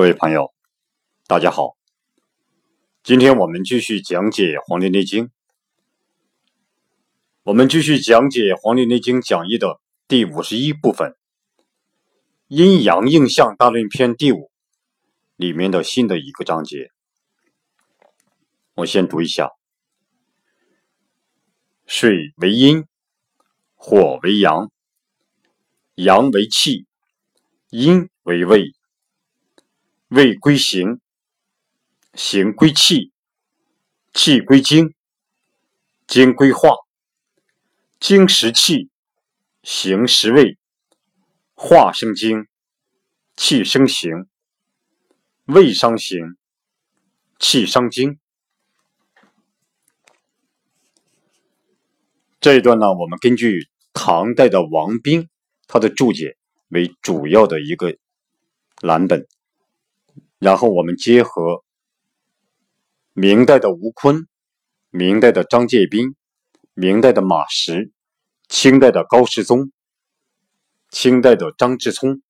各位朋友，大家好。今天我们继续讲解《黄帝内经》，我们继续讲解《黄帝内经讲义的第五十一部分——阴阳应象大论篇第五里面的新的一个章节。我先读一下：水为阴，火为阳，阳为气，阴为胃。胃归形，形归气，气归精，精归化。精实气，形实胃，化生精，气生形，胃伤形，气伤精。这一段呢，我们根据唐代的王冰他的注解为主要的一个蓝本。然后我们结合明代的吴坤、明代的张介宾、明代的马识、清代的高士宗、清代的张志聪、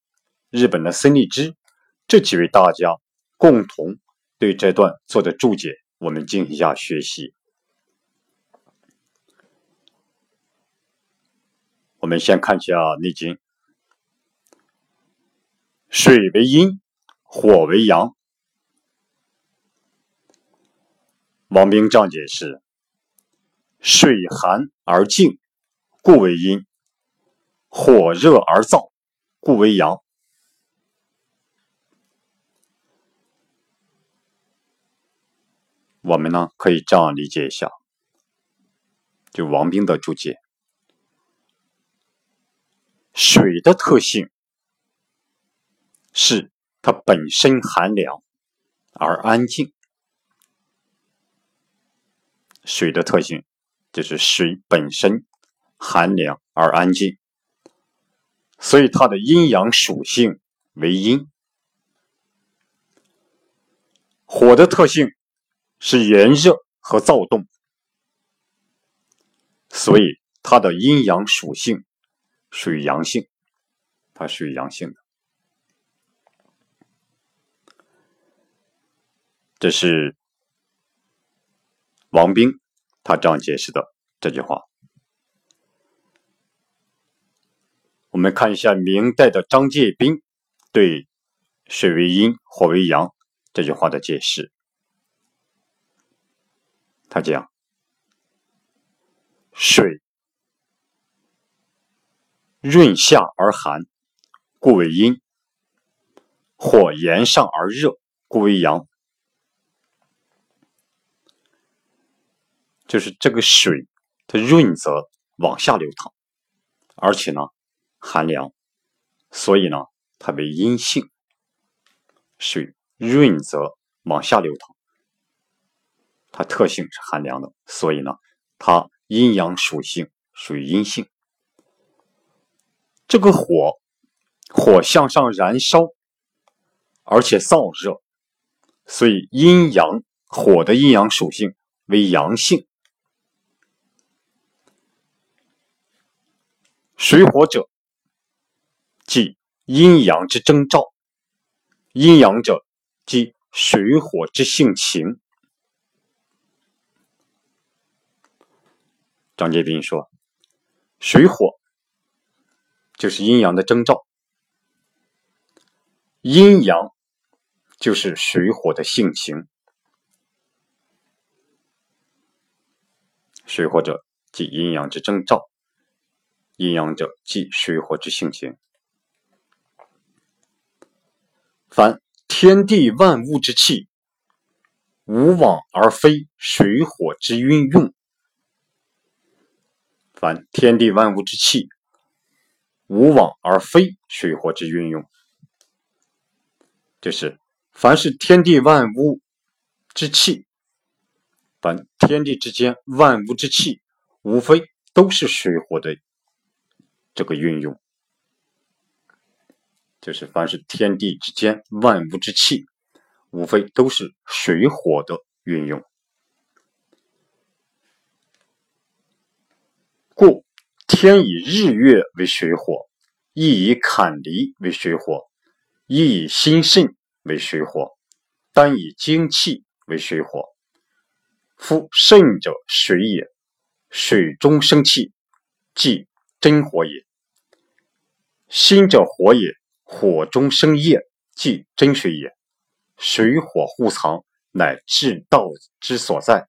日本的森立之这几位大家共同对这段做的注解，我们进行一下学习。我们先看一下《内经》，水为阴。火为阳，王冰这样解释：水寒而静，故为阴；火热而燥，故为阳。我们呢可以这样理解一下，就王冰的注解：水的特性是。它本身寒凉而安静，水的特性就是水本身寒凉而安静，所以它的阴阳属性为阴。火的特性是炎热和躁动，所以它的阴阳属性属于阳性，它属于阳性的。这是王冰他这样解释的这句话。我们看一下明代的张介宾对“水为阴，火为阳”这句话的解释。他讲：“水润下而寒，故为阴；火炎上而热，故为阳。”就是这个水，它润泽往下流淌，而且呢寒凉，所以呢它为阴性。水润泽往下流淌，它特性是寒凉的，所以呢它阴阳属性属于阴性。这个火，火向上燃烧，而且燥热，所以阴阳火的阴阳属性为阳性。水火者，即阴阳之征兆；阴阳者，即水火之性情。张杰斌说：“水火就是阴阳的征兆，阴阳就是水火的性情。水火者，即阴阳之征兆。”阴阳者，即水火之性情。凡天地万物之气，无往而非水火之运用。凡天地万物之气，无往而非水火之运用。就是凡是天地万物之气，凡天地之间万物之气，无非都是水火的。这个运用，就是凡是天地之间万物之气，无非都是水火的运用。故天以日月为水火，亦以坎离为水火，亦以心肾为水火，单以精气为水火。夫肾者水也，水中生气，即真火也；心者火也，火中生液，即真水也。水火互藏，乃至道之所在。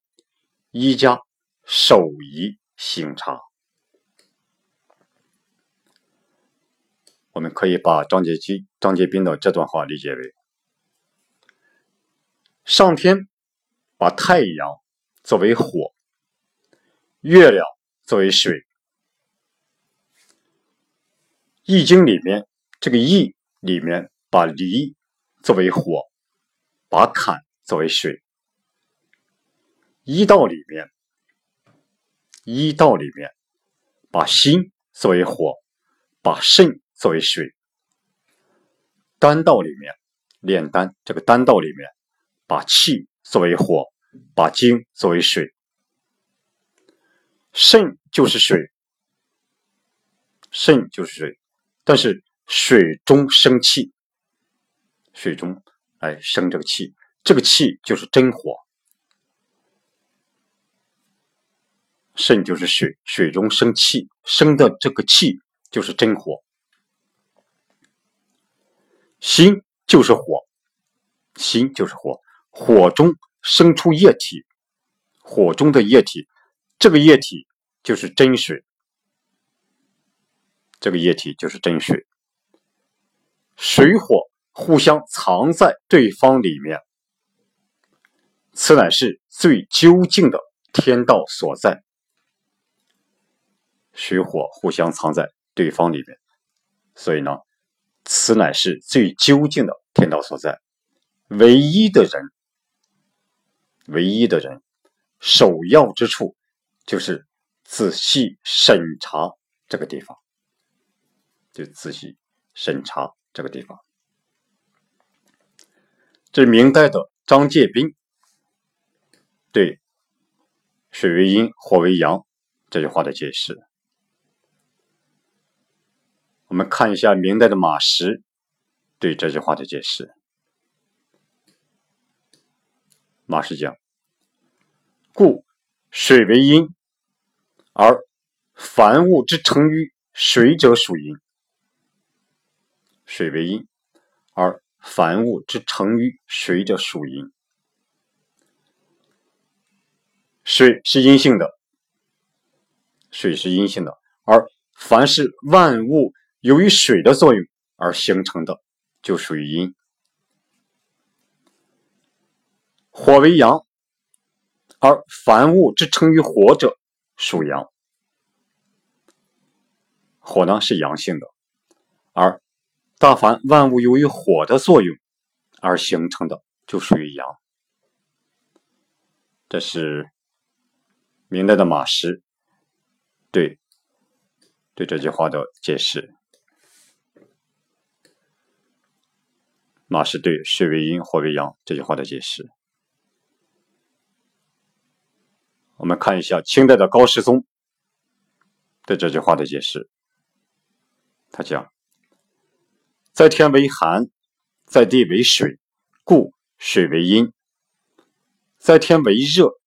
一家守仪行察。我们可以把张杰基、张杰斌的这段话理解为：上天把太阳作为火，月亮作为水，《易经》里面这个“易”里面把离作为火，把坎作为水。医道里面，医道里面，把心作为火，把肾作为水；丹道里面，炼丹这个丹道里面，把气作为火，把精作为水。肾就是水，肾就是水，但是水中生气，水中哎生这个气，这个气就是真火。肾就是水，水中生气，生的这个气就是真火。心就是火，心就是火，火中生出液体，火中的液体，这个液体就是真水，这个液体就是真水。水火互相藏在对方里面，此乃是最究竟的天道所在。水火互相藏在对方里面，所以呢，此乃是最究竟的天道所在。唯一的人，唯一的人，首要之处就是仔细审查这个地方，就仔细审查这个地方。这是明代的张介宾对“水为阴，火为阳”这句话的解释。我们看一下明代的马识对这句话的解释。马识讲：“故水为阴，而凡物之成于水者属阴。水为阴，而凡物之成于水者属阴。水是阴性的，水是阴性的，而凡是万物。”由于水的作用而形成的，就属于阴。火为阳，而凡物之成于火者属阳。火呢是阳性的，而大凡万物由于火的作用而形成的，就属于阳。这是明代的马师对对这句话的解释。马氏对“水为阴，火为阳”这句话的解释。我们看一下清代的高士宗对这句话的解释。他讲：“在天为寒，在地为水，故水为阴；在天为热，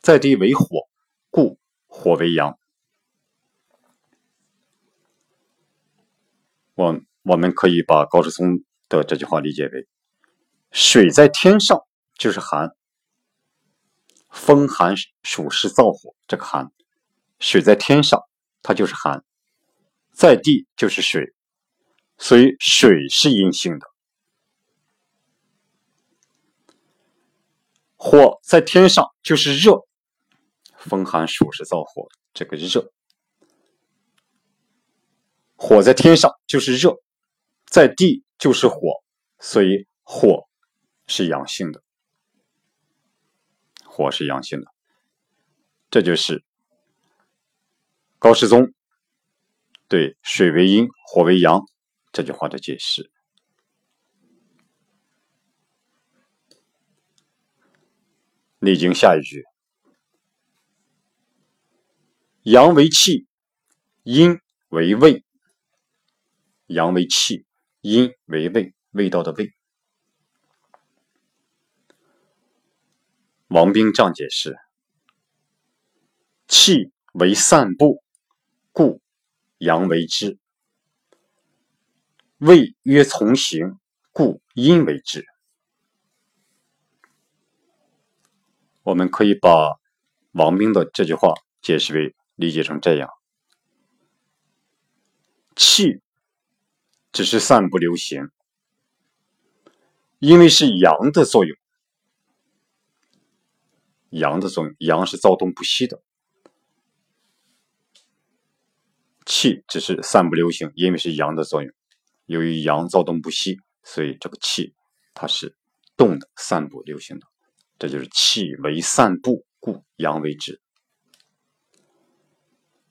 在地为火，故火为阳。”我我们可以把高士宗。的这句话理解为：水在天上就是寒，风寒暑湿燥火，这个寒，水在天上它就是寒，在地就是水，所以水是阴性的。火在天上就是热，风寒暑湿燥火，这个热，火在天上就是热，在地。就是火，所以火是阳性的，火是阳性的，这就是高士宗对“水为阴，火为阳”这句话的解释。内经下一句。阳为气阴为胃。阳为气阴为胃味道的味王兵这样解释。气为散步故阳为之。谓曰从行，故阴为之。我们可以把王冰的这句话解释为理解成这样：气只是散布流行，因为是阳的作用，阳的作用，阳是躁动不息的，气只是散布流行，因为是阳的作用。由于阳躁动不息，所以这个气它是动的，散布流行的。这就是气为散布，故阳为之。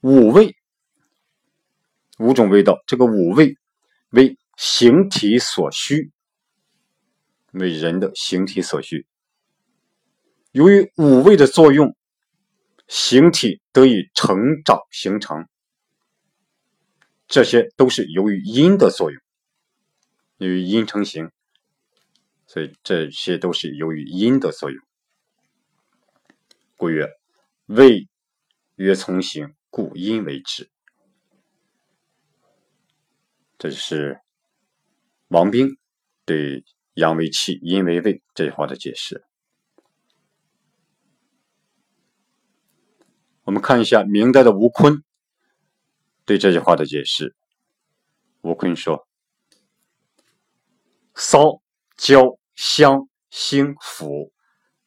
五味，五种味道，这个五味为形体所需，为人的形体所需。由于五味的作用，形体得以成长形成，这些都是由于阴的作用，由于阴成形。所以这些都是由于阴的作用。故曰：胃曰从行，故阴为之。这是王冰对“阳为气，阴为胃”这句话的解释。我们看一下明代的吴坤对这句话的解释。吴坤说：“骚焦。”香辛腐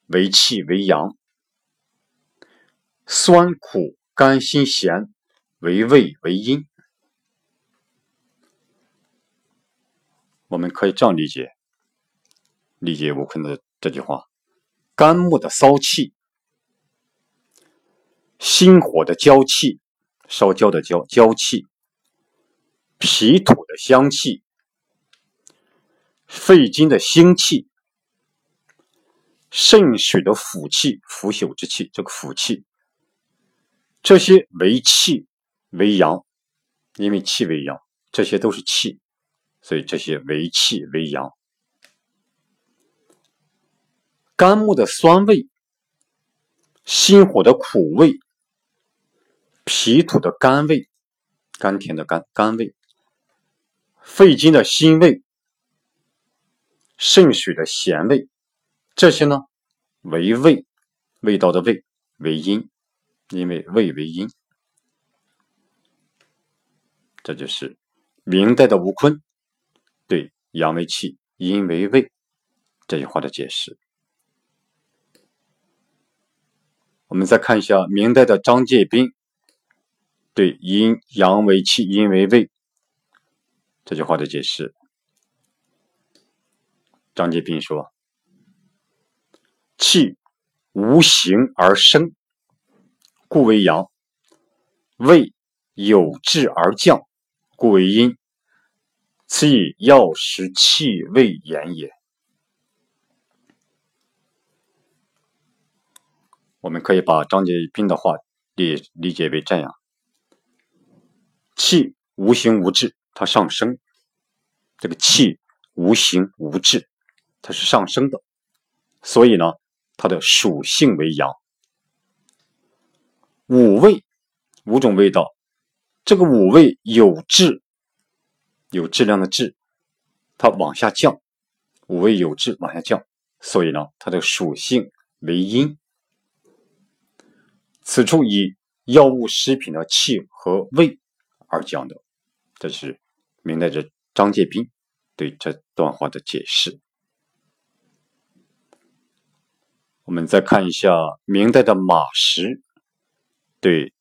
为气为阳，酸苦甘辛咸为胃为阴。我们可以这样理解，理解吴坤的这句话：肝木的骚气，心火的焦气，烧焦的焦焦气，脾土的香气。肺经的腥气，肾水的腐气、腐朽之气，这个腐气，这些为气为阳，因为气为阳，这些都是气，所以这些为气为阳。肝木的酸味，心火的苦味，脾土的甘味，甘甜的甘甘味，肺经的辛味。肾水的咸味，这些呢为味，味道的味为阴，因为味为阴，这就是明代的吴坤对“阳为气，阴为胃”这句话的解释。我们再看一下明代的张介宾对“阴阳为气，阴为胃”这句话的解释。张杰斌说：“气无形而生，故为阳；胃有志而降，故为阴。此以药食气味言也。”我们可以把张杰斌的话理理解为这样：气无形无质，它上升；这个气无形无质。它是上升的，所以呢，它的属性为阳。五味，五种味道，这个五味有质，有质量的质，它往下降，五味有质往下降，所以呢，它的属性为阴。此处以药物、食品的气和味而讲的，这是明代的张介宾对这段话的解释。我们再看一下明代的马识对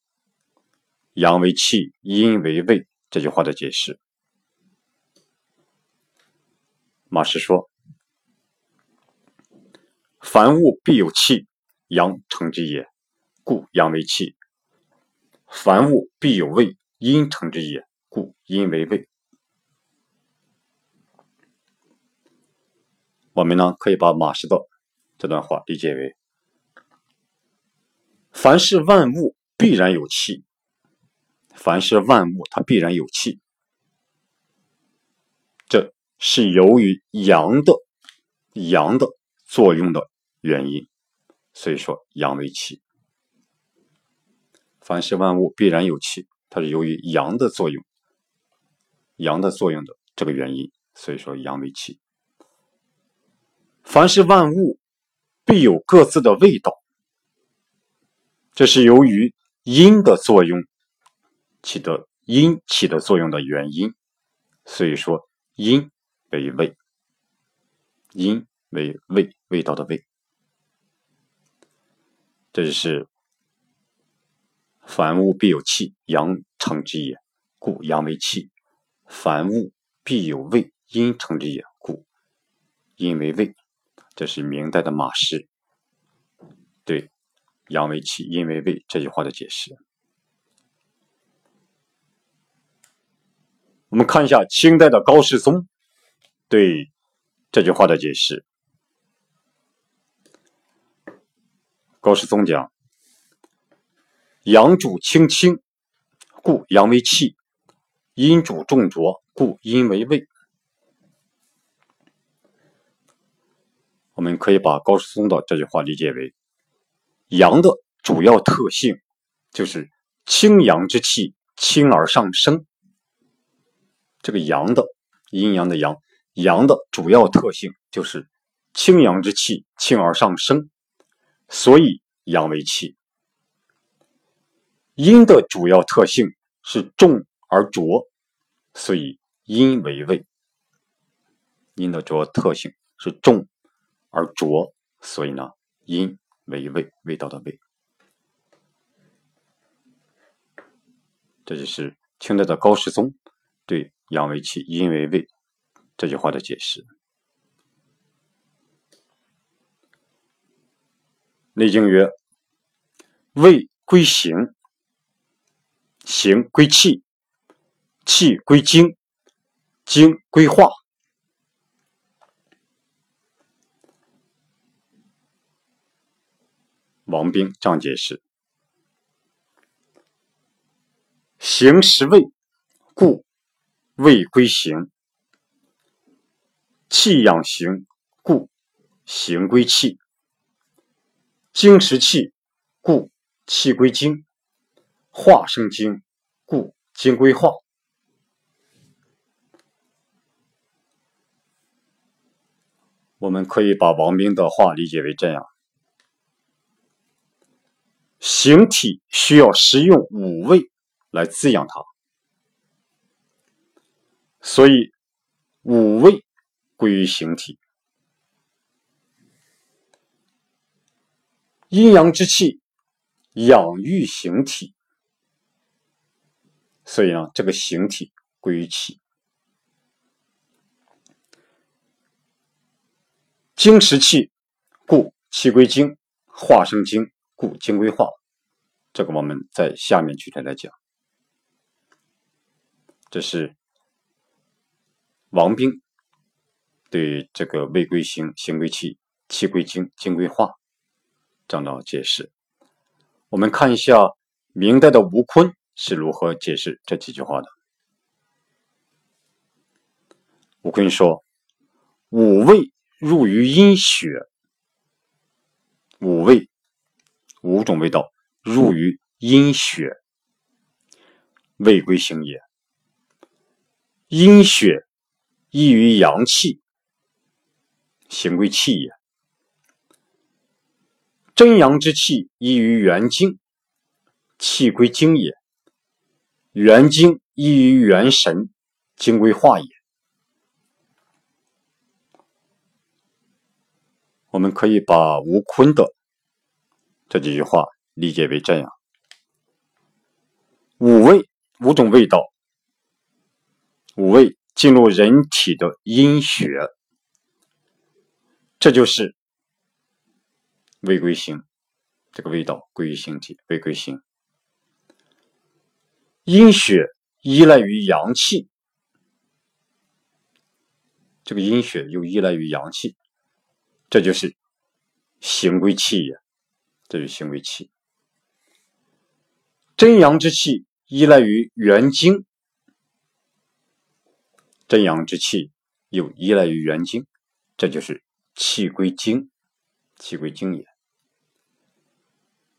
“阳为气，阴为胃”这句话的解释。马识说：“凡物必有气，阳成之也，故阳为气；凡物必有胃，阴成之也，故阴为胃。”我们呢，可以把马识的。这段话理解为：凡是万物必然有气，凡是万物它必然有气，这是由于阳的阳的作用的原因，所以说阳为气。凡是万物必然有气，它是由于阳的作用，阳的作用的这个原因，所以说阳为气。凡是万物必有各自的味道，这是由于阴的作用起的阴起的作用的原因，所以说阴为味，阴为味味道的味，这就是凡物必有气，阳成之也，故阳为气；凡物必有味，阴成之也，故阴为味。这是明代的马氏对“阳为气，阴为味”这句话的解释。我们看一下清代的高士宗对这句话的解释。高士宗讲：“阳主清清，故阳为气；阴主重浊，故阴为味。”我们可以把高士松的这句话理解为：阳的主要特性就是清阳之气，轻而上升。这个阳的阴阳的阳，阳的主要特性就是清阳之气，轻而上升，所以阳为气。阴的主要特性是重而浊，所以阴为味。阴的主要特性是重。而浊，所以呢，阴为味，味道的味。这就是清代的高士宗对“阳为气，阴为味”这句话的解释。《内经》曰：“味归形，形归气，气归精，精归化。”王冰这样解释：行实味，故味归行；气养形，故形归气；精实气，故气归精；化生精，故精归化。我们可以把王兵的话理解为这样。形体需要食用五味来滋养它，所以五味归于形体。阴阳之气养育形体，所以呢，这个形体归于气。精实气，故气归精；化生精。故精归化，这个我们在下面具体来讲。这是王冰对这个未归形，形归气，气归精，精归化这样的解释。我们看一下明代的吴坤是如何解释这几句话的。吴坤说：“五味入于阴血，五味。”五种味道入于阴血，味归行也。阴血益于阳气，行归气也。真阳之气溢于元精，气归精也。元精溢于元神，精归化也。我们可以把吴坤的。这几句话理解为这样：五味五种味道，五味进入人体的阴血，这就是味归形。这个味道归于形体，味归形。阴血依赖于阳气，这个阴血又依赖于阳气，这就是形归气也。这是行为气，真阳之气依赖于元精，真阳之气又依赖于元精，这就是气归精，气归精也。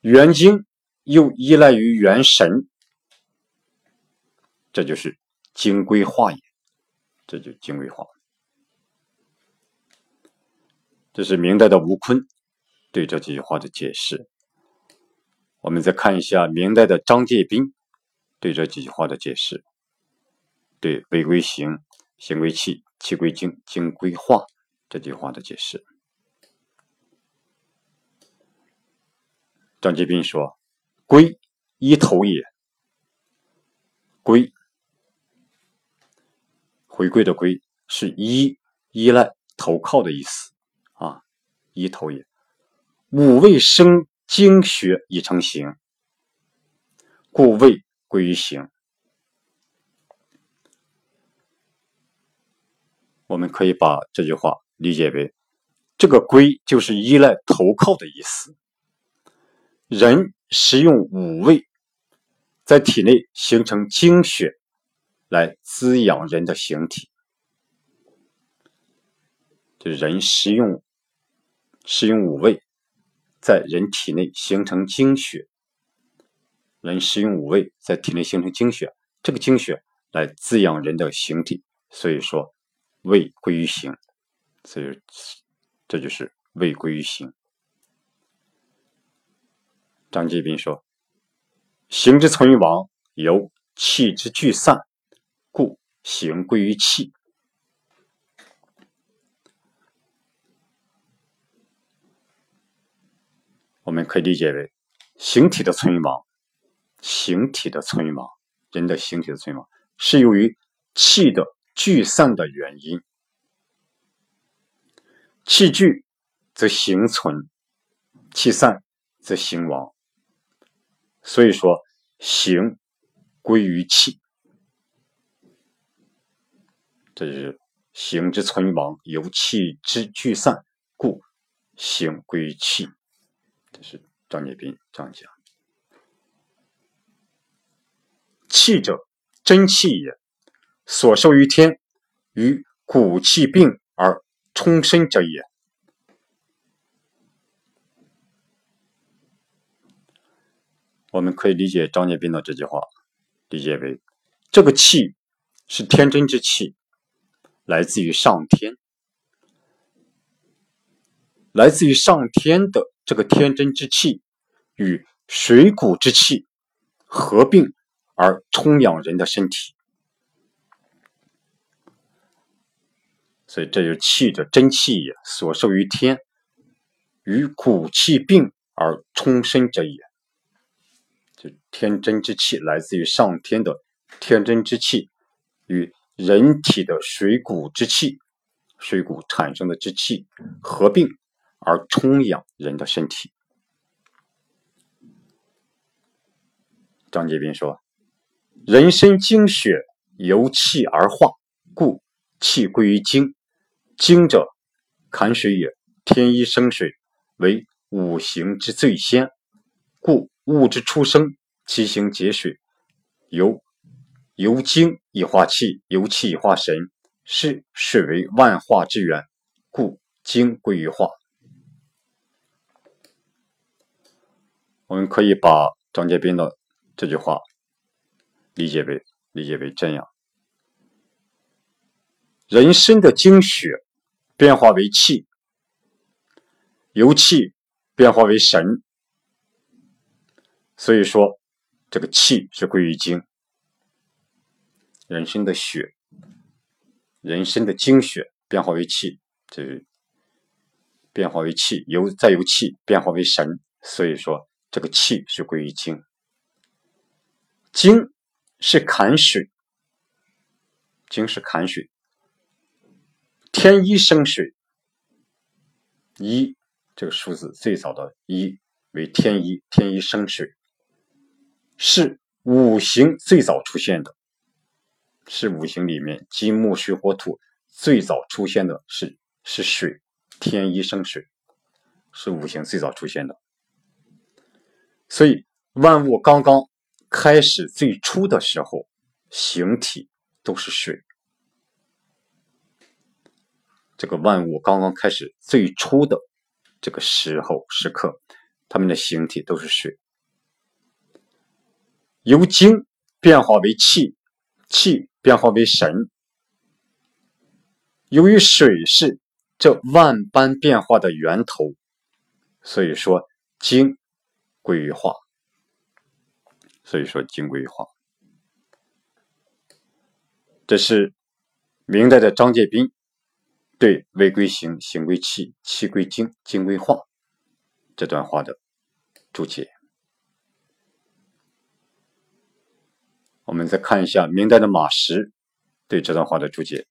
元精又依赖于元神，这就是精归化也。这就精归化。这是明代的吴坤对这几句话的解释。我们再看一下明代的张介宾对这几句话的解释。对“位归形，形归气，气归精，精归化”这句话的解释。张介宾说：“归一头也，归回归的归是依依赖投靠的意思啊，一头也。五味生精血已成形，故味归于形。”我们可以把这句话理解为，这个“归”就是依赖、投靠的意思。人食用五味，在体内形成精血，来滋养人的形体。就人食用食用五味，在人体内形成精血。人食用五味，在体内形成精血，这个精血来滋养人的形体。所以说。未归于形，所以这就是未归于形。张继斌说：“形之存亡，由气之聚散，故形归于气。”我们可以理解为形体的存亡，形体的存亡，人的形体的存亡是由于气的。聚散的原因，气聚则形存，气散则形亡。所以说，形归于气，这就是形之存亡由气之聚散，故形归于气。这是张介宾这样讲。气者，真气也。所受于天，与骨气并而充身者也。我们可以理解张介宾的这句话，理解为这个气是天真之气，来自于上天，来自于上天的这个天真之气，与水谷之气合并而充养人的身体。所以，这就是气者，真气也，所受于天，与骨气并而充身者也。就天真之气，来自于上天的天真之气，与人体的水谷之气、水谷产生的之气合并而充养人的身体。张杰斌说：“人身精血由气而化，故气归于精。”精者，坎水也。天一生水，为五行之最先，故物之出生，其行结水，由由精以化气，由气以化神，是水为万化之源，故精归于化。我们可以把张介宾的这句话理解为理解为这样：人身的精血。变化为气，由气变化为神，所以说这个气是归于精。人生的血，人生的精血变化为气，这变化为气，由再由气变化为神，所以说这个气是归于精。精是坎水，精是坎水。天一生水，一这个数字最早的一为天一，天一生水，是五行最早出现的，是五行里面金木水火土最早出现的是是水，天一生水，是五行最早出现的，所以万物刚刚开始最初的时候，形体都是水。这个万物刚刚开始最初的这个时候时刻，它们的形体都是水，由精变化为气，气变化为神。由于水是这万般变化的源头，所以说精归于化。所以说精归于化。这是明代的张介宾对“未归形，形归气，气归精，精归化”这段话的注解。我们再看一下明代的马识对这段话的注解。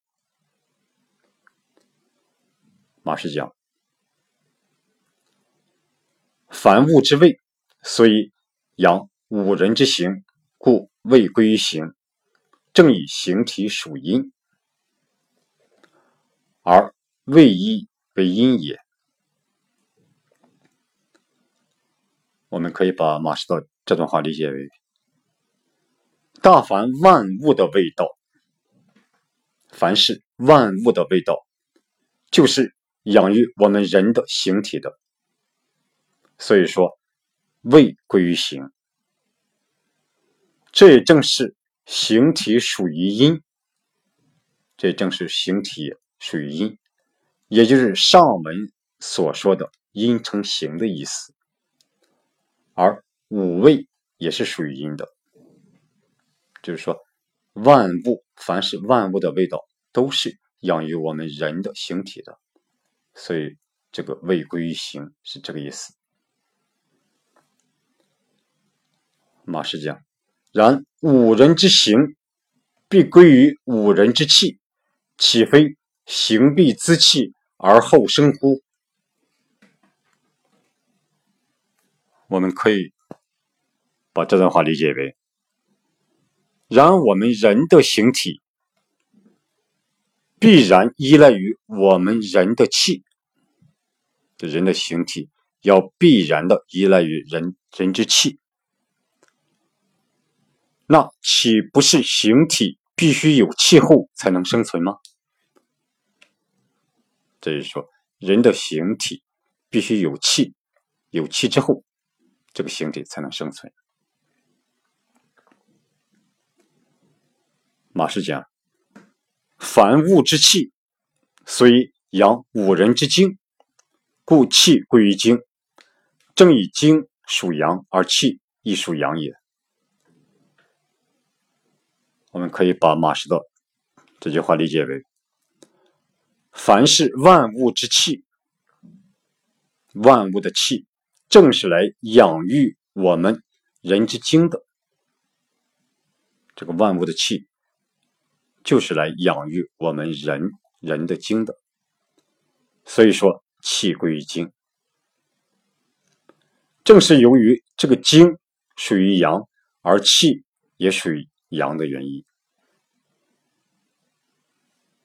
马识讲：“凡物之味，所以养五人之形，故未归于形。”正以形体属阴，而未一为阴也。我们可以把马士道这段话理解为：大凡万物的味道，凡是万物的味道，就是养育我们人的形体的。所以说，味归于形，这也正是。形体属于阴，这正是形体属于阴，也就是上文所说的“阴成形”的意思。而五味也是属于阴的，就是说，万物凡是万物的味道，都是养于我们人的形体的，所以这个“味归于形”是这个意思。马氏讲。然五人之形，必归于五人之气，岂非形必滋气而后生乎？我们可以把这段话理解为：然我们人的形体必然依赖于我们人的气，人的形体要必然的依赖于人人之气。那岂不是形体必须有气候才能生存吗？这是说，人的形体必须有气，有气之后，这个形体才能生存。马氏讲：凡物之气，虽养五人之精，故气归于精。正以精属阳，而气亦属阳也。我们可以把马士道这句话理解为：凡是万物之气，万物的气，正是来养育我们人之精的。这个万物的气，就是来养育我们人人的精的。所以说，气归于精，正是由于这个精属于阳，而气也属于。阳的原因，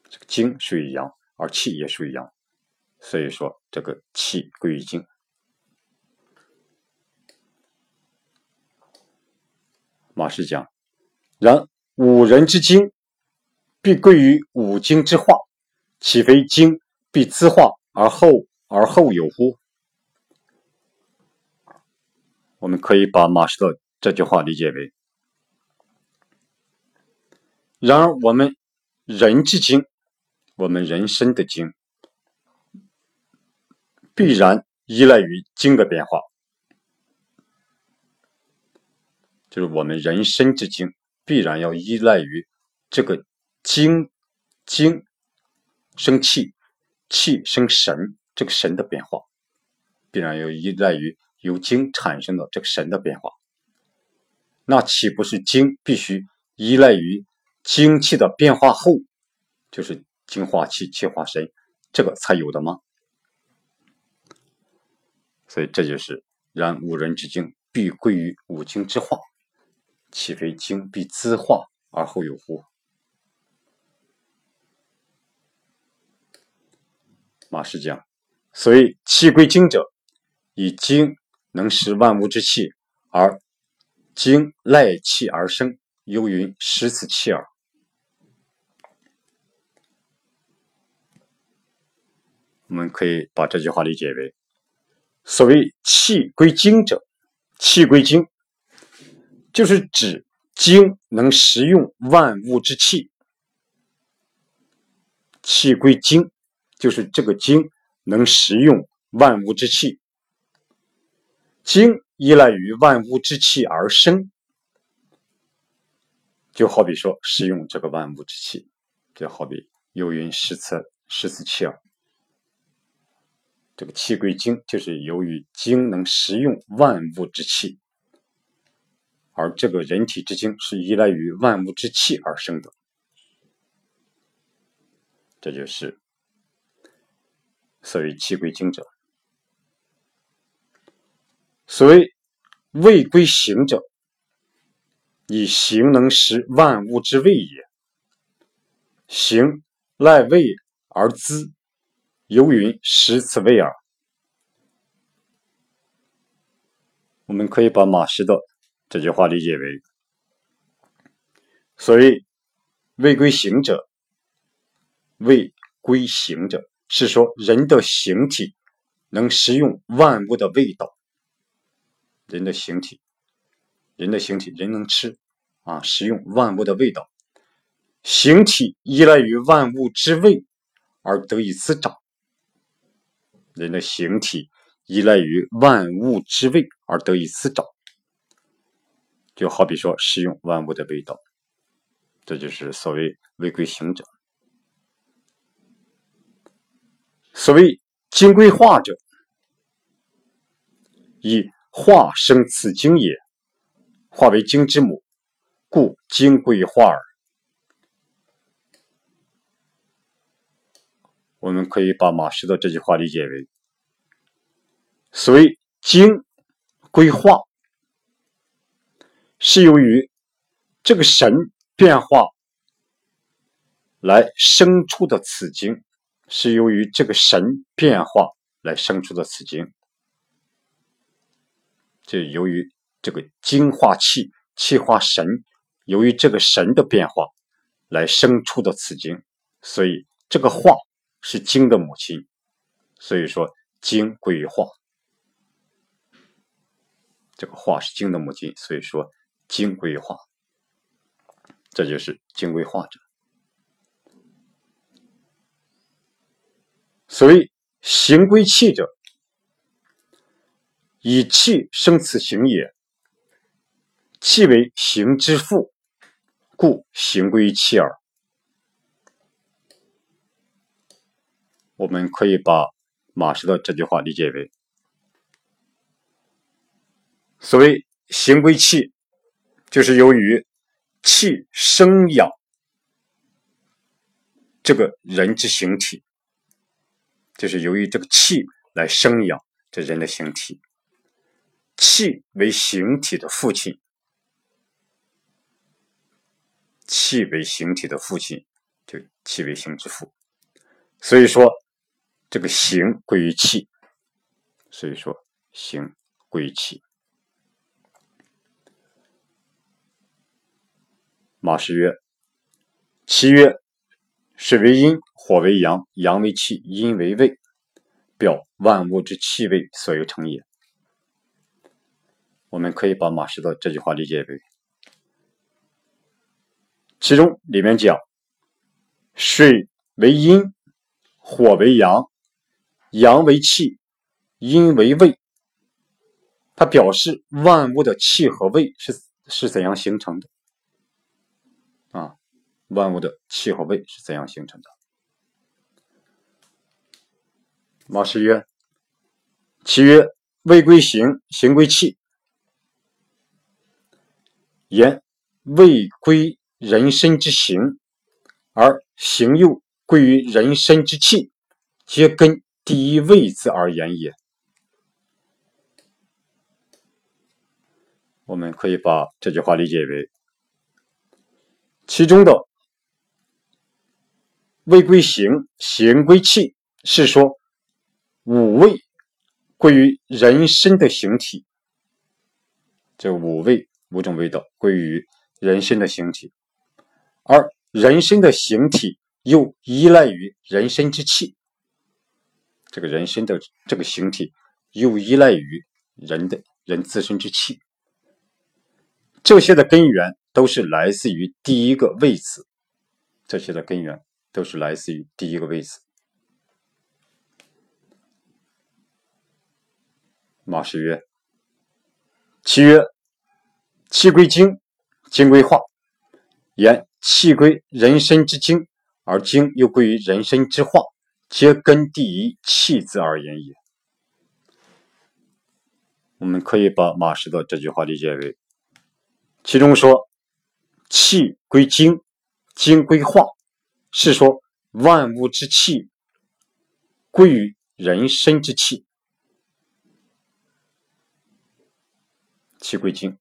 这个精属于阳，而气也属于阳，所以说这个气归于精。马氏讲：然五人之精，必归于五经之化，岂非精必滋化而后而后有乎？我们可以把马氏的这句话理解为。然而，我们人之精，我们人身的精，必然依赖于精的变化，就是我们人身之精，必然要依赖于这个精精生气，气生神，这个神的变化，必然要依赖于由精产生的这个神的变化。那岂不是精必须依赖于？精气的变化后，就是精化气，气化神，这个才有的吗？所以这就是然五人之精必归于五经之化，岂非精必滋化而后有乎？马氏讲，所以气归精者，以精能食万物之气，而精赖气而生，幽云食此气耳。我们可以把这句话理解为：所谓气归精者，气归精，就是指精能食用万物之气。气归精，就是这个精能食用万物之气。精依赖于万物之气而生，就好比说食用这个万物之气，就好比游云食此食此气耳。这个气归精，就是由于精能食用万物之气，而这个人体之精是依赖于万物之气而生的，这就是所谓气归精者。所谓胃归形者，以形能食万物之味也。形赖胃而滋。游云食此味耳。我们可以把马师的这句话理解为：所谓味归形者，味归形者是说人的形体能食用万物的味道。人的形体，人的形体，人能吃啊，食用万物的味道。形体依赖于万物之味而得以滋长。人的形体依赖于万物之味而得以滋长，就好比说食用万物的味道，这就是所谓味归形者。所谓精归化者，以化生此精也，化为精之母，故精归化耳。我们可以把马师的这句话理解为：所谓精归化，是由于这个神变化来生出的此经，是由于这个神变化来生出的此经，就由于这个精化气，气化神，由于这个神的变化来生出的此经，所以这个化。是精的母亲，所以说精归于化。这个化是精的母亲，所以说精归于化，这就是精归化者。所谓形归气者，以气生此形也。气为形之父，故形归气耳。我们可以把马氏的这句话理解为：所谓形归气，就是由于气生养这个人之形体，就是由于这个气来生养这人的形体。气为形体的父亲，气为形体的父亲，就气为形之父。所以说。这个形归于气，所以说形归于气。马氏曰：“其曰：水为阴，火为阳，阳为气，阴为胃，表万物之气味所有成也。”我们可以把马氏的这句话理解为：其中里面讲，水为阴，火为阳。阳为气，阴为胃，它表示万物的气和胃是是怎样形成的？啊，万物的气和胃是怎样形成的？马师曰：“其曰胃归形，形归气。言胃归人身之形，而形又归于人身之气，皆根。”第一位字而言也，我们可以把这句话理解为：其中的胃归形，形归气，是说五味归于人身的形体。这五味五种味道归于人身的形体，而人身的形体又依赖于人身之气。这个人身的这个形体又依赖于人的人自身之气。这些的根源都是来自于第一个位子，这些的根源都是来自于第一个位子。马氏曰：“其曰，气归经，经归化。言气归人身之经，而经又归于人身之化，皆根第一气字而言也。”我们可以把马氏的这句话理解为。其中说，气归精，精归化，是说万物之气归于人身之气。气归精，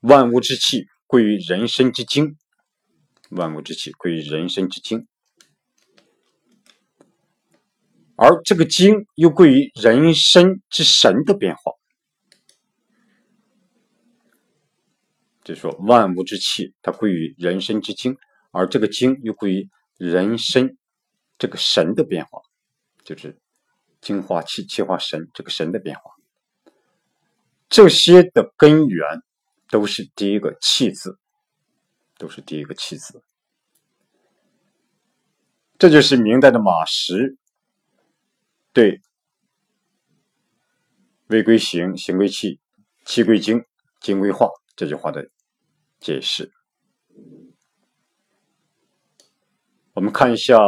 万物之气归于人身之精，万物之气归于人身之精，而这个精又归于人身之神的变化。就说，万物之气它归于人身之精，而这个精又归于人身这个神的变化，就是精化气，气化神，这个神的变化。这些的根源都是第一个气字，都是第一个气字。这就是明代的马识对“位归形，形归气，气归精，精归化”这句话的。解释，我们看一下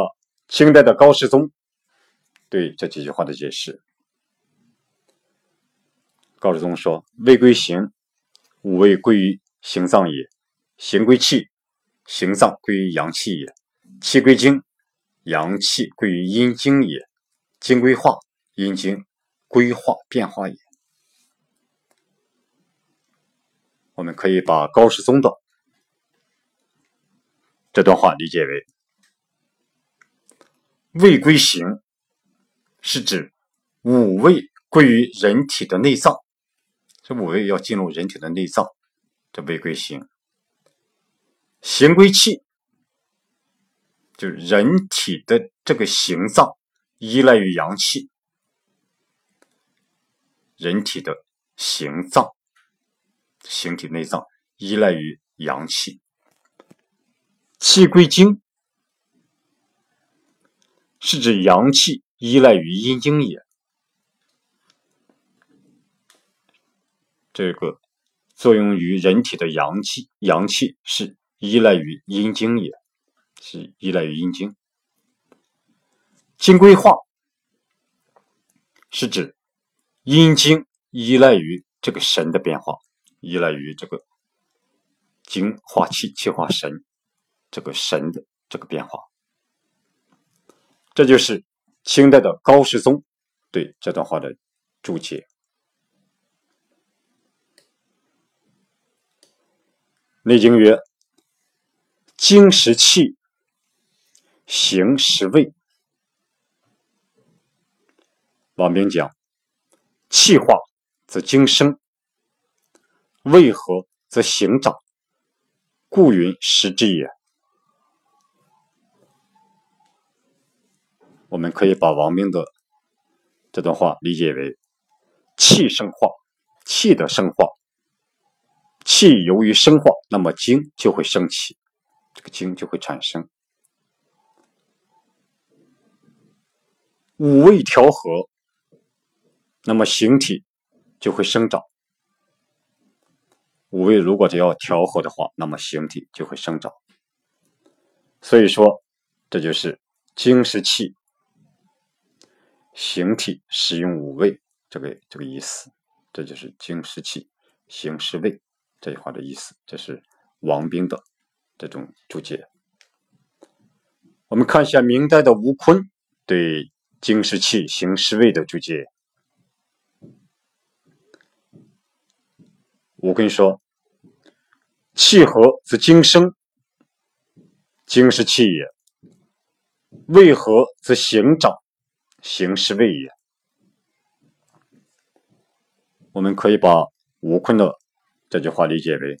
清代的高士宗对这几句话的解释。高士宗说：“位归形，五味归于形脏也；形归气，形脏归于阳气也；气归精，阳气归于阴经也；精归化，阴经归化变化也。”我们可以把高士宗的这段话理解为：“胃归形，是指五味归于人体的内脏，这五味要进入人体的内脏，这胃归形；形归气，就是人体的这个形脏依赖于阳气，人体的形脏。”形体内脏依赖于阳气，气归经，是指阳气依赖于阴经也。这个作用于人体的阳气，阳气是依赖于阴经也，是依赖于阴经。经归化，是指阴经依赖于这个神的变化。依赖于这个精化气，气化神，这个神的这个变化，这就是清代的高士宗对这段话的注解。《内经》曰：“精实气，形实味。”王冰讲：“气化则精生。”为何则行长？故云食之也。我们可以把王明的这段话理解为：气生化，气的生化，气由于生化，那么精就会升起，这个精就会产生。五味调和，那么形体就会生长。五味如果只要调和的话，那么形体就会生长。所以说，这就是精实气，形体使用五味这个这个意思。这就是精实气，形实味这句话的意思。这是王冰的这种注解。我们看一下明代的吴坤对精实气，形实味的注解。我跟你说，气和则精生，精是气也；胃和则形长，形是胃也。我们可以把吴坤的这句话理解为：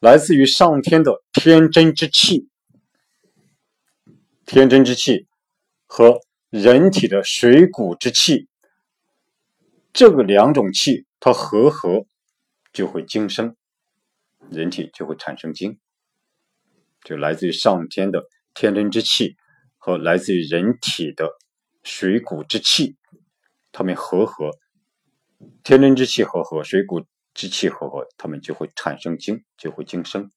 来自于上天的天真之气，天真之气和人体的水谷之气，这个两种气它合合就会精生，人体就会产生精，就来自于上天的天真之气和来自于人体的水谷之气，它们合合，天真之气合合，水谷之气合合，它们就会产生精，就会精生，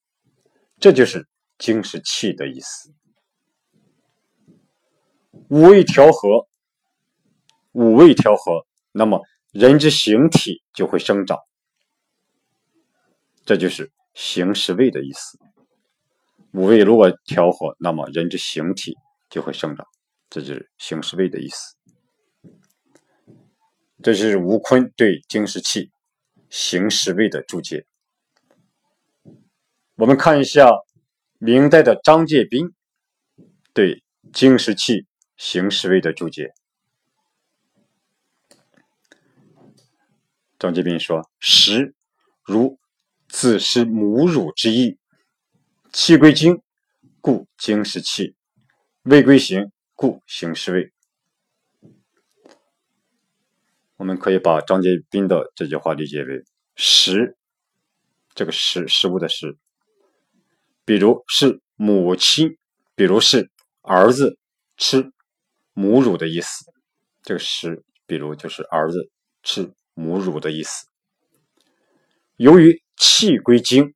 这就是精是气的意思。五味调和，五味调和，那么人之形体就会生长，这就是形是味的意思。五味如果调和，那么人之形体就会生长，这就是形是味的意思。这是吴坤对经世气、形是味的注解。我们看一下明代的张介宾对经世气。形式味的注解，张杰斌说：“食如子是母乳之意，气归精，故精是气；味归形，故形是味。”我们可以把张杰斌的这句话理解为：食，这个食食物的食，比如是母亲，比如是儿子吃。母乳的意思，这个食，比如就是儿子吃母乳的意思。由于气归精，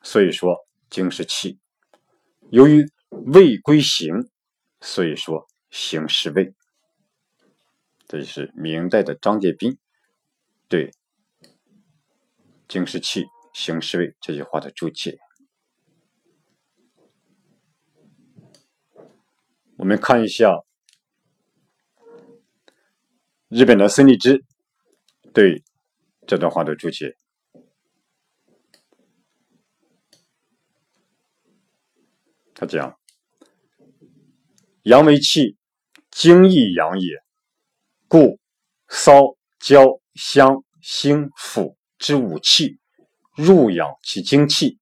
所以说精是气；由于味归形，所以说形是味。这就是明代的张介宾对“精是气，形是味”这句话的注解。我们看一下。日本的孙立之对这段话的注解，他讲：“阳为气，精亦阳也，故骚、焦、香、辛、腐之五气入养其精气；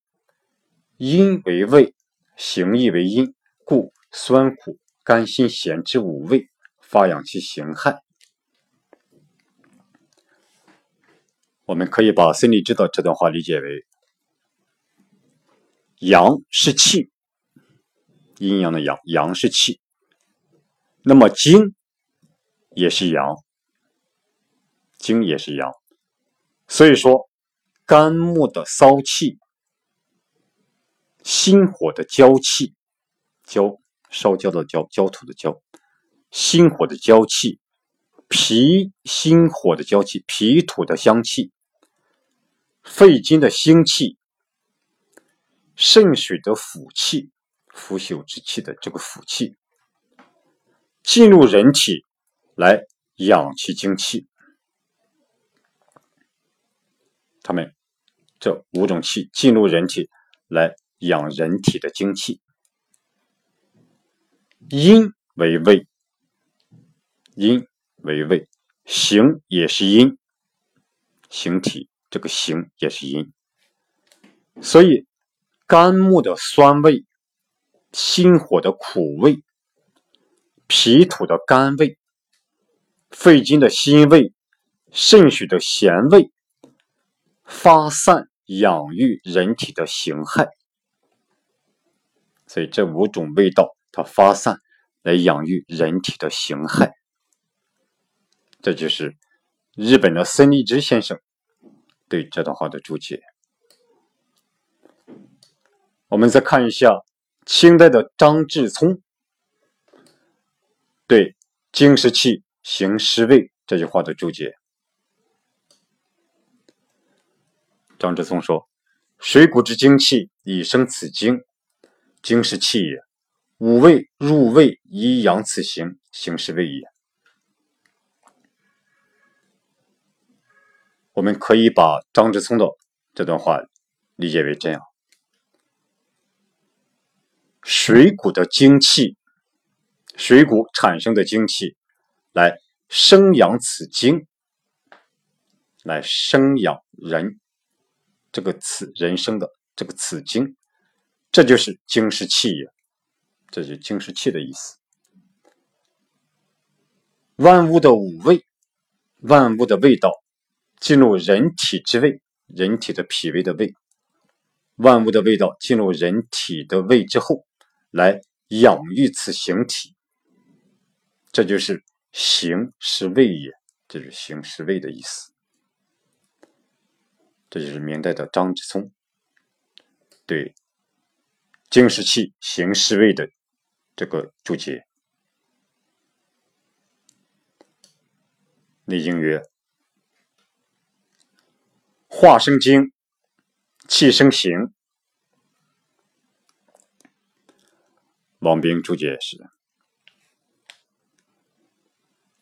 阴为味，形亦为阴，故酸、苦、甘、辛、咸之五味发养其形骸。”我们可以把孙立之的这段话理解为：阳是气，阴阳的阳，阳是气，那么精也是阳，精也是阳，所以说肝木的骚气，心火的焦气，焦烧焦的焦，焦土的焦，心火的焦气，脾心火的焦气，脾土的香气。肺经的腥气，肾水的腐气，腐朽之气的这个腐气，进入人体来养其精气。他们这五种气进入人体来养人体的精气。阴为胃，阴为胃，形也是阴，形体。这个形也是阴，所以肝木的酸味、心火的苦味、脾土的甘味、肺经的辛味、肾水的咸味，发散养育人体的形骸。所以这五种味道，它发散来养育人体的形骸。这就是日本的森立之先生。对这段话的注解，我们再看一下清代的张志聪对“精湿气行湿味”这句话的注解。张志聪说：“水谷之精气，以生此精，精是气也。五味入胃，以养此形，形是味也。”我们可以把张之聪的这段话理解为这样：水谷的精气，水谷产生的精气，来生养此精，来生养人这个此人生的这个此精，这就是精是气也。这是精是气的意思。万物的五味，万物的味道进入人体之胃，人体的脾胃的胃，万物的味道进入人体的胃之后，来养育此形体。这就是形是胃也，这是形是胃的意思。这就是明代的张之聪对经食气形是胃的这个注解。内经曰：“化生精，气生形。”王冰注解是：“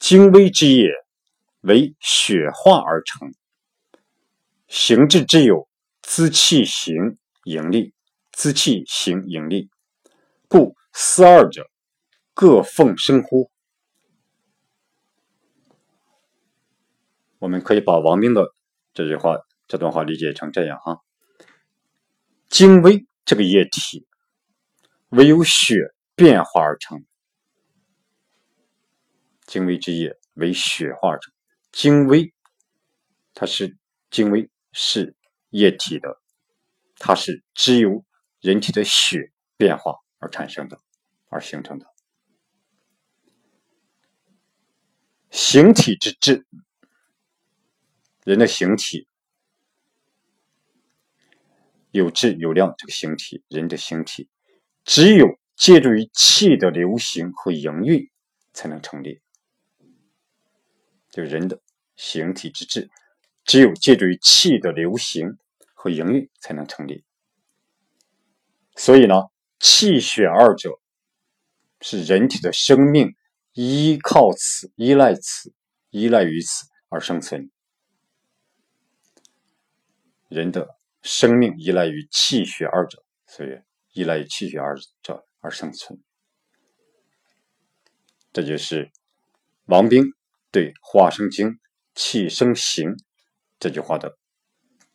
精微之液，为血化而成；形质之有，滋气行盈利，滋气行盈利，故思二者，各奉生乎？”我们可以把王冰的这句话、这段话理解成这样：哈，精微这个液体，唯有血变化而成。精微之液为血化而成。精微，它是精微是液体的，它是只有人体的血变化而产生的，而形成的形体之质。人的形体有质有量，这个形体，人的形体，只有借助于气的流行和营运才能成立。就人的形体之质，只有借助于气的流行和营运才能成立。所以呢，气血二者是人体的生命依靠此、依赖此、依赖于此而生存。人的生命依赖于气血二者，所以依赖于气血二者而生存。这就是王冰对《化生精》“气生形”这句话的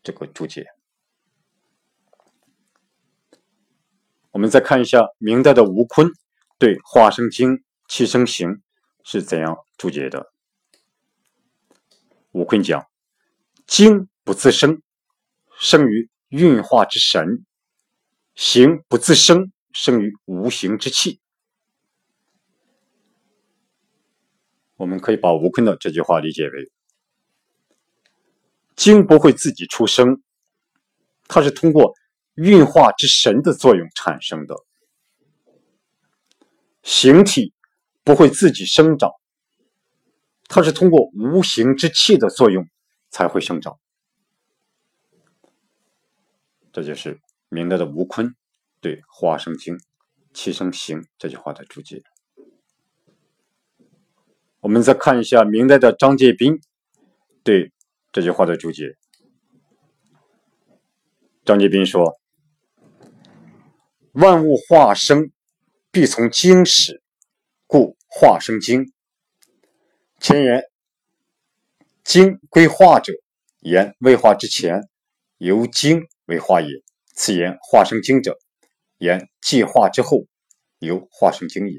这个注解。我们再看一下明代的吴坤对《化生精》“气生形”是怎样注解的。吴坤讲：“精不自生。”生于运化之神，形不自生，生于无形之气。我们可以把吴坤的这句话理解为：精不会自己出生，它是通过运化之神的作用产生的；形体不会自己生长，它是通过无形之气的作用才会生长。这就是明代的吴坤对《化生经》“气生形”这句话的注解。我们再看一下明代的张介宾对这句话的注解。张介宾说：“万物化生，必从经始，故化生经。前言经归化者，言未化之前，由经。”为化也。此言化生经者，言既化之后，由化生经也。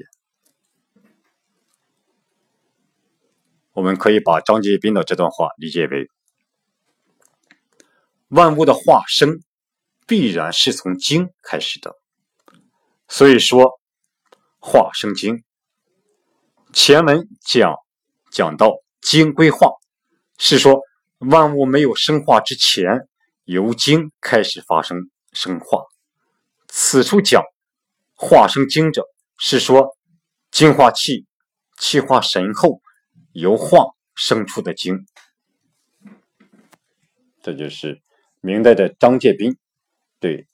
我们可以把张杰斌的这段话理解为：万物的化生必然是从精开始的。所以说，化生经前文讲讲到精归化，是说万物没有生化之前。由精开始发生生化，此处讲化生精者，是说精化气，气化神后，由化生出的精。这就是明代的张介宾对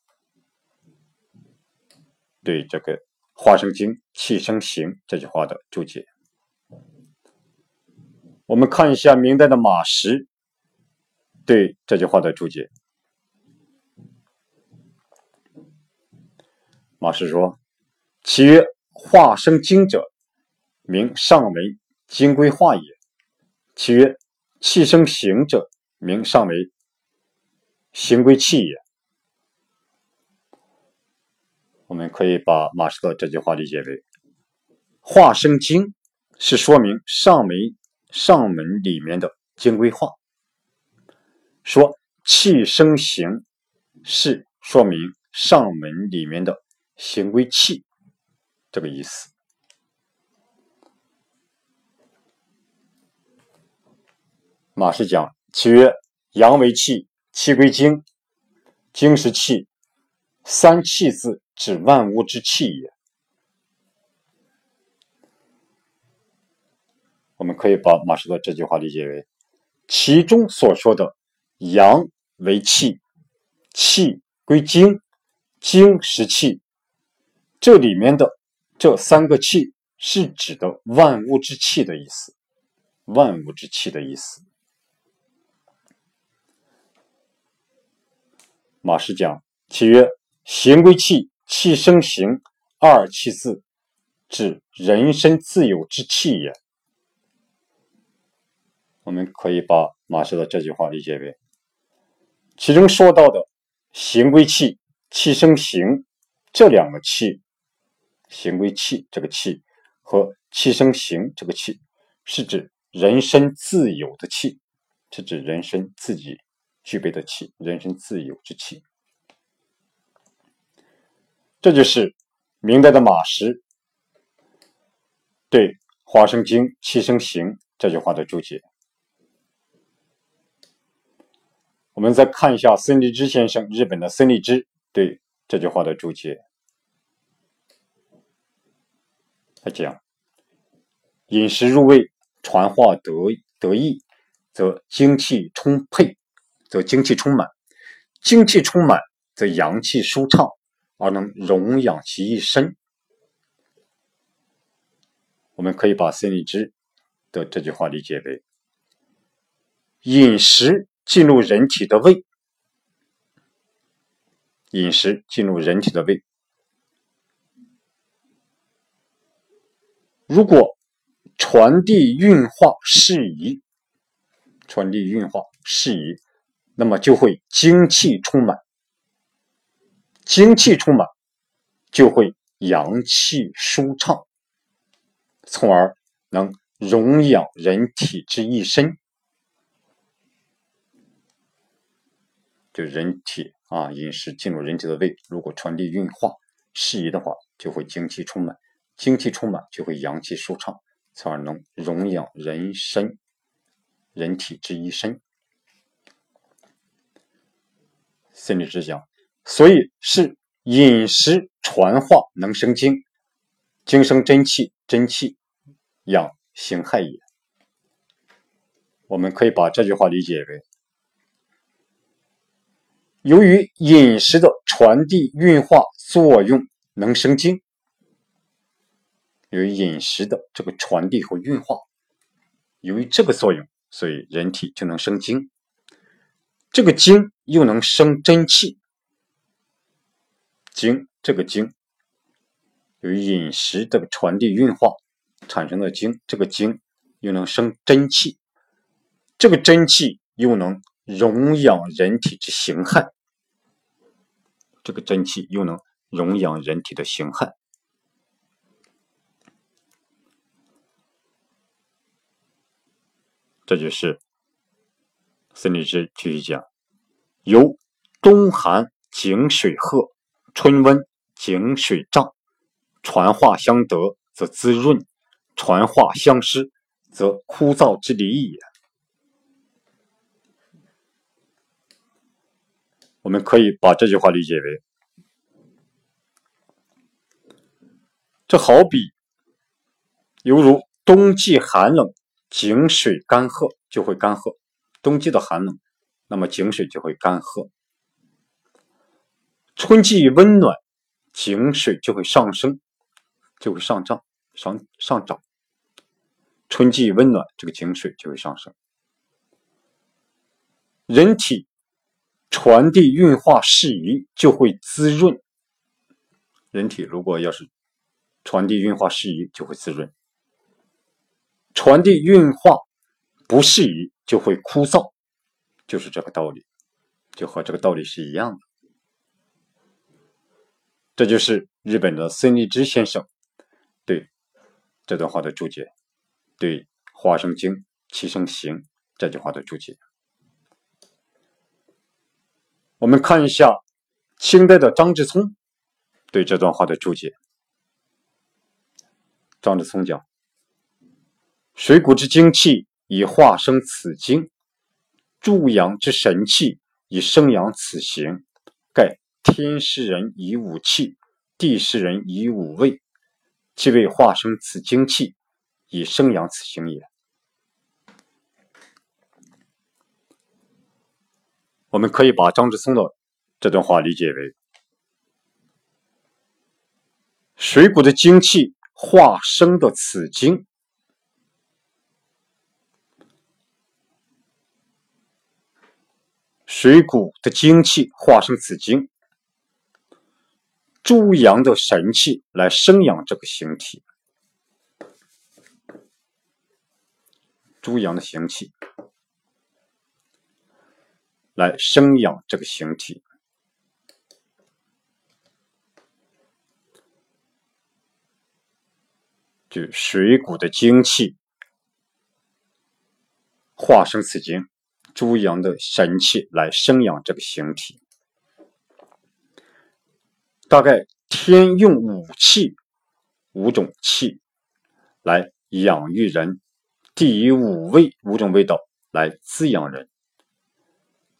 对这个“化生精，气生形”这句话的注解。我们看一下明代的马识对这句话的注解。马氏说：“其曰化生精者，名上为精归化也；其曰气生形者，名上为形归气也。”我们可以把马士特这句话理解为：化生经是说明上门上门里面的经规化；说气生形是说明上门里面的行归气，这个意思。马氏讲，其曰：阳为气，气归精，精是气，三气字指万物之气也。我们可以把马氏的这句话理解为，其中所说的阳为气，气归精，精是气，这里面的这三个气是指的万物之气的意思，万物之气的意思。马氏讲，其曰：形归气，气生形，二气字，指人身自有之气也。我们可以把马氏的这句话理解为，其中说到的形归气，气生形这两个气，形归气这个气和气生形这个气，是指人身自有的气，是指人身自己。具备的气，人身自有之气，这就是明代的马识对《华生经·气生形》这句话的注解。我们再看一下孙立之先生，日本的孙立之对这句话的注解。他讲：“饮食入胃，传话得得意，则精气充沛。”则精气充满，精气充满则阳气舒畅，而能荣养其一身。我们可以把孙立之的这句话理解为：饮食进入人体的胃，饮食进入人体的胃，如果传递运化适宜，传递运化适宜。那么就会精气充满，精气充满就会阳气舒畅，从而能荣养人体之一身。就人体啊，饮食进入人体的胃，如果传递运化适宜的话，就会精气充满，精气充满就会阳气舒畅，从而能荣养人身、人体之一身。心理之讲，所以是饮食传化能生精，精生真气，真气养形骸也。我们可以把这句话理解为：由于饮食的传递运化作用能生精，由于饮食的这个传递和运化，由于这个作用，所以人体就能生精。这个精又能生真气，精这个精由于饮食的传递运化产生的精，这个精又能生真气，这个真气又能荣养人体之形骸，这个真气又能荣养人体的形骸，这就是。孙立之继续讲：由冬寒井水涸，春温井水涨，传化相得则滋润，传化相失则枯燥之理也。我们可以把这句话理解为：这好比犹如冬季寒冷，井水干涸就会干涸。冬季的寒冷，那么井水就会干涸；春季温暖，井水就会上升，就会上涨、上上涨。春季温暖，这个井水就会上升。人体传递运化适宜，就会滋润。人体如果要是传递运化适宜，就会滋润；传递运化不适宜。就会枯燥，就是这个道理，就和这个道理是一样的。这就是日本的孙立之先生对这段话的注解，对《华生经·七生行》这句话的注解。我们看一下清代的张之聪对这段话的注解。张之聪讲：“水谷之精气以化生此精，诸阳之神气以生养此形，盖天师人以五气，地师人以五味，即为化生此精气以生养此形也。”我们可以把张之松的这段话理解为：水谷的精气化生的此精，水谷的精气化生此经，诸阳的神气来生养这个形体，诸阳的形气。来生养这个形体，就水谷的精气化生此经，诸阳的神气来生养这个形体。大概天用五气，五种气来养育人，地以五味，五种味道来滋养人。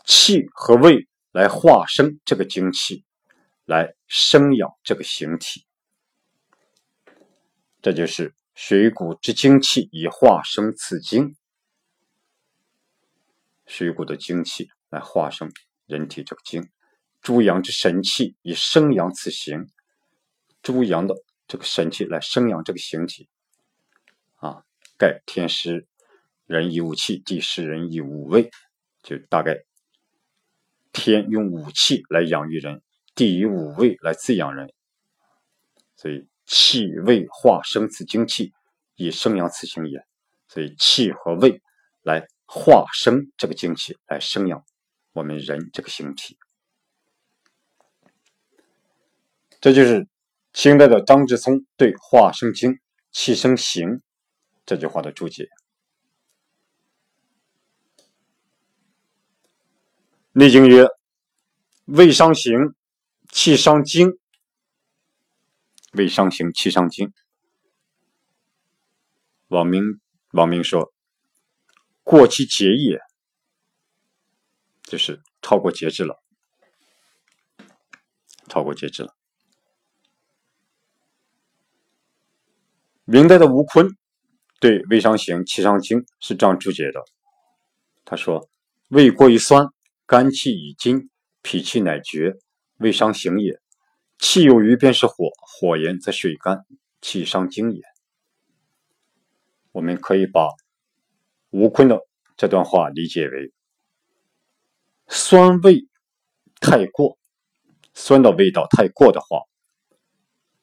气和胃来化生这个精气，来生养这个形体，这就是水谷之精气以化生此精。水谷的精气来化生人体这个精，诸阳之神气以生养此形，诸阳的这个神气来生养这个形体。啊，盖天师人以五气，地师人以五味，就大概。天用五气来养育人，地以五味来滋养人，所以气味化生此精气，以生养此形也。所以气和味来化生这个精气，来生养我们人这个形体。这就是清代的张志聪对《化生经·气生形》这句话的注解。《内经》曰：“胃伤形，气伤精。胃伤形，气伤精。”王明，王明说：“过其节也，就是超过节制了，超过节制了。”明代的吴坤对“胃伤行，气伤精”是这样注解的：“他说，胃过于酸。”肝气已精，脾气乃绝，胃伤行也。气有余便是火，火炎则水干，气伤精也。我们可以把吴坤的这段话理解为：酸味太过，酸的味道太过的话，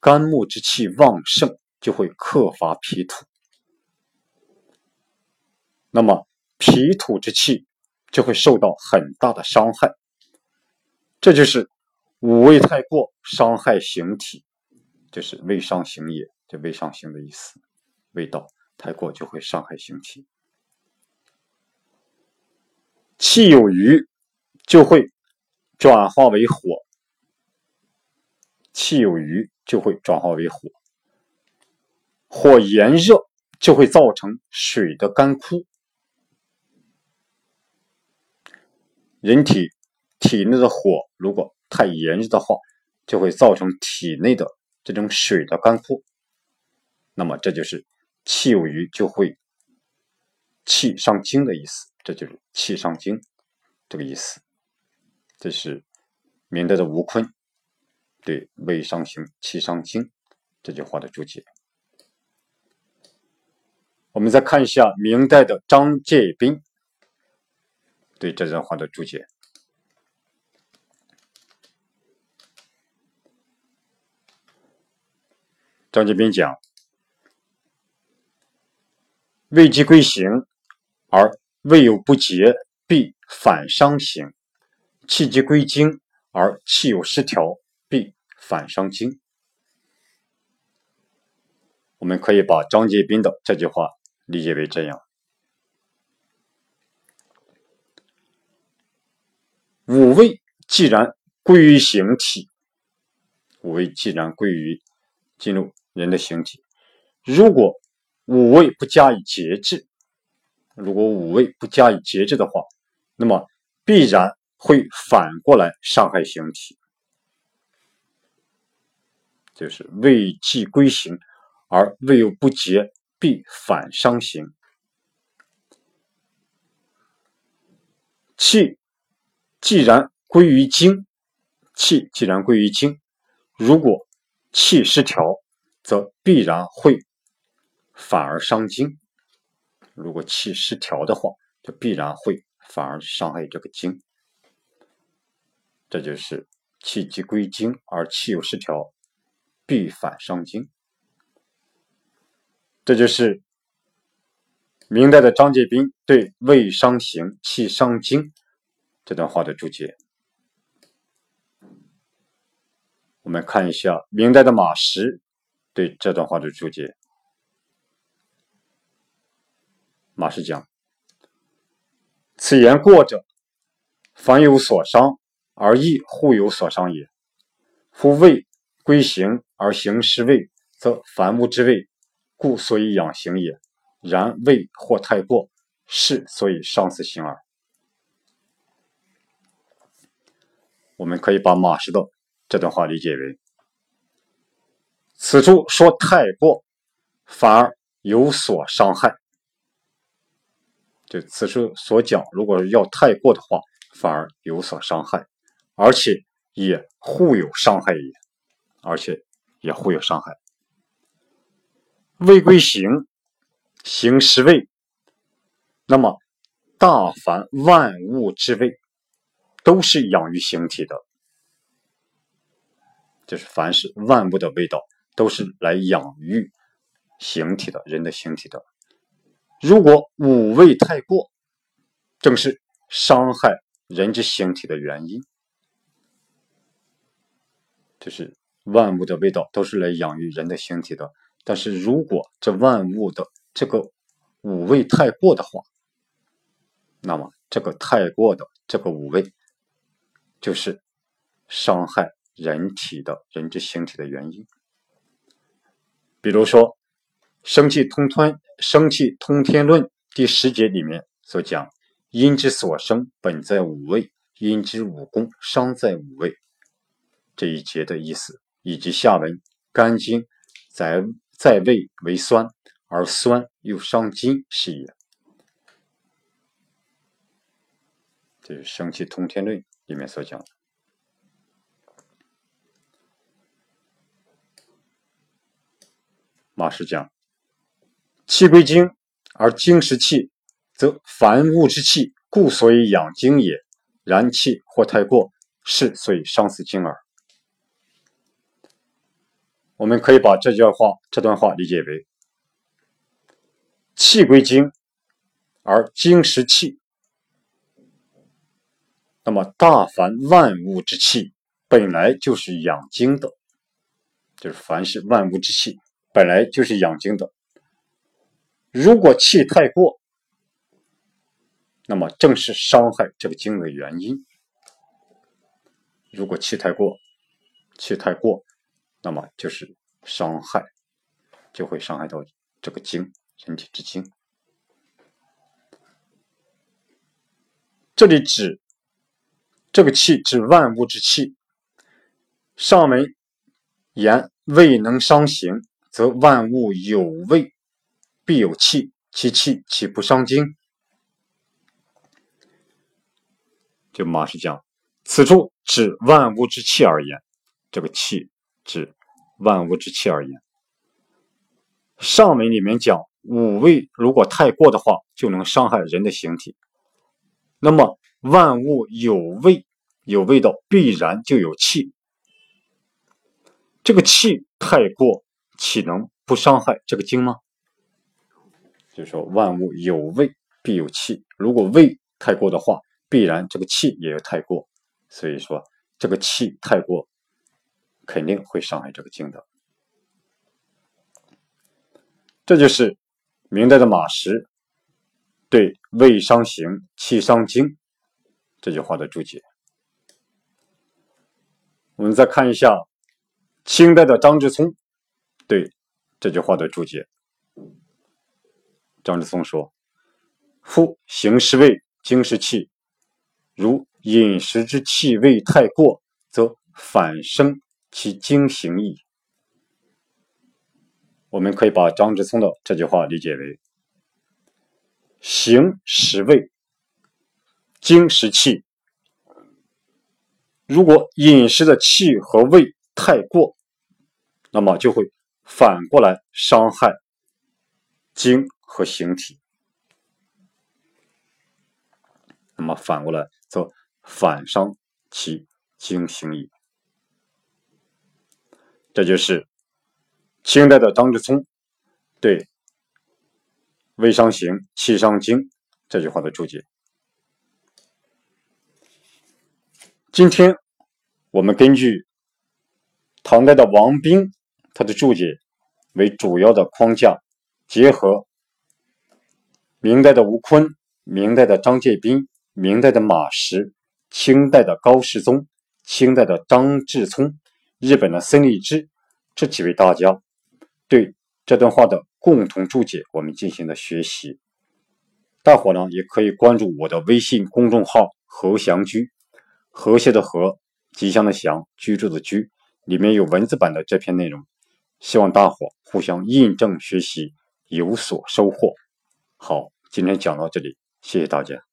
肝木之气旺盛，就会克伐脾土。那么脾土之气。就会受到很大的伤害，这就是五味太过伤害形体，就是胃伤形也，这胃伤形的意思。味道太过就会伤害形体，气有余就会转化为火，气有余就会转化为火，火炎热就会造成水的干枯。人体体内的火如果太炎热的话，就会造成体内的这种水的干枯。那么这就是气有余就会气伤精的意思，这就是气伤精这个意思。这是明代的吴坤对“胃伤形，气伤精”这句话的注解。我们再看一下明代的张介宾。对这段话的注解，张杰斌讲：“胃既归形，而胃有不洁，必反伤形；气机归经，而气有失调，必反伤精。”我们可以把张介宾的这句话理解为这样：五味既然归于形体，五味既然归于进入人的形体，如果五味不加以节制，如果五味不加以节制的话，那么必然会反过来伤害形体，就是味既归形。而未有不洁，必反伤形。气既然归于精，气既然归于精，如果气失调，则必然会反而伤精。如果气失调的话，就必然会反而伤害这个精。这就是气既归精，而气又失调，必反伤精。这就是明代的张介宾对“胃伤行，气伤精”这段话的注解。我们看一下明代的马识对这段话的注解。马氏讲：“此言过者，凡有所伤而亦互有所伤也。夫胃归形而形失位，则凡物之位。”故所以养形也，然未或太过，是所以伤此形耳。我们可以把马氏的这段话理解为：此处说太过，反而有所伤害。就此处所讲，如果要太过的话，反而有所伤害，而且也互有伤害也，而且也互有伤害。位归形，形失位。那么，大凡万物之位，都是养于形体的。就是凡是万物的味道，都是来养育形体的人的形体的。如果五味太过，正是伤害人之形体的原因。就是万物的味道，都是来养育人的形体的。但是如果这万物的这个五味太过的话，那么这个太过的这个五味，就是伤害人体的人之形体的原因。比如说《生气通吞》《生气通天论》第十节里面所讲：“阴之所生，本在五味；阴之五功，伤在五味。”这一节的意思，以及下文“肝经在”。在胃为酸，而酸又伤筋，是也。这是《生气通天论》里面所讲的。马氏讲：气归精，而精食气，则凡物之气，故所以养精也。然气或太过，是所以伤死精耳。我们可以把这句话、这段话理解为：气归精，而精食气。那么，大凡万物之气本来就是养精的，就是凡是万物之气本来就是养精的。如果气太过，那么正是伤害这个精的原因。如果气太过，气太过。那么就是伤害，就会伤害到这个精，人体之精。这里指这个气，指万物之气。上文言未能伤形，则万物有味，必有气，其气岂不伤精？就马氏讲，此处指万物之气而言，这个气。指万物之气而言，上文里面讲五味如果太过的话，就能伤害人的形体。那么万物有味，有味道，必然就有气。这个气太过，岂能不伤害这个精吗？就是说，万物有味，必有气。如果味太过的话，必然这个气也要太过。所以说，这个气太过。肯定会伤害这个经的。这就是明代的马识对“胃伤行，气伤精”这句话的注解。我们再看一下清代的张之聪对这句话的注解。张之聪说：“夫行是胃，精是气，如饮食之气味太过，则反生其精行矣。”我们可以把张之聪的这句话理解为：形实味，精实气。如果饮食的气和味太过，那么就会反过来伤害精和形体。那么反过来则反伤其精形矣。这就是。清代的张之聪对“微伤形，气伤精”这句话的注解。今天我们根据唐代的王冰他的注解为主要的框架，结合明代的吴坤、明代的张介宾、明代的马识、清代的高士宗、清代的张志聪、日本的森立之这几位大家。对这段话的共同注解，我们进行了学习。大伙呢也可以关注我的微信公众号“和祥居”，和谐的和，吉祥的祥，居住的居，里面有文字版的这篇内容。希望大伙互相印证学习，有所收获。好，今天讲到这里，谢谢大家。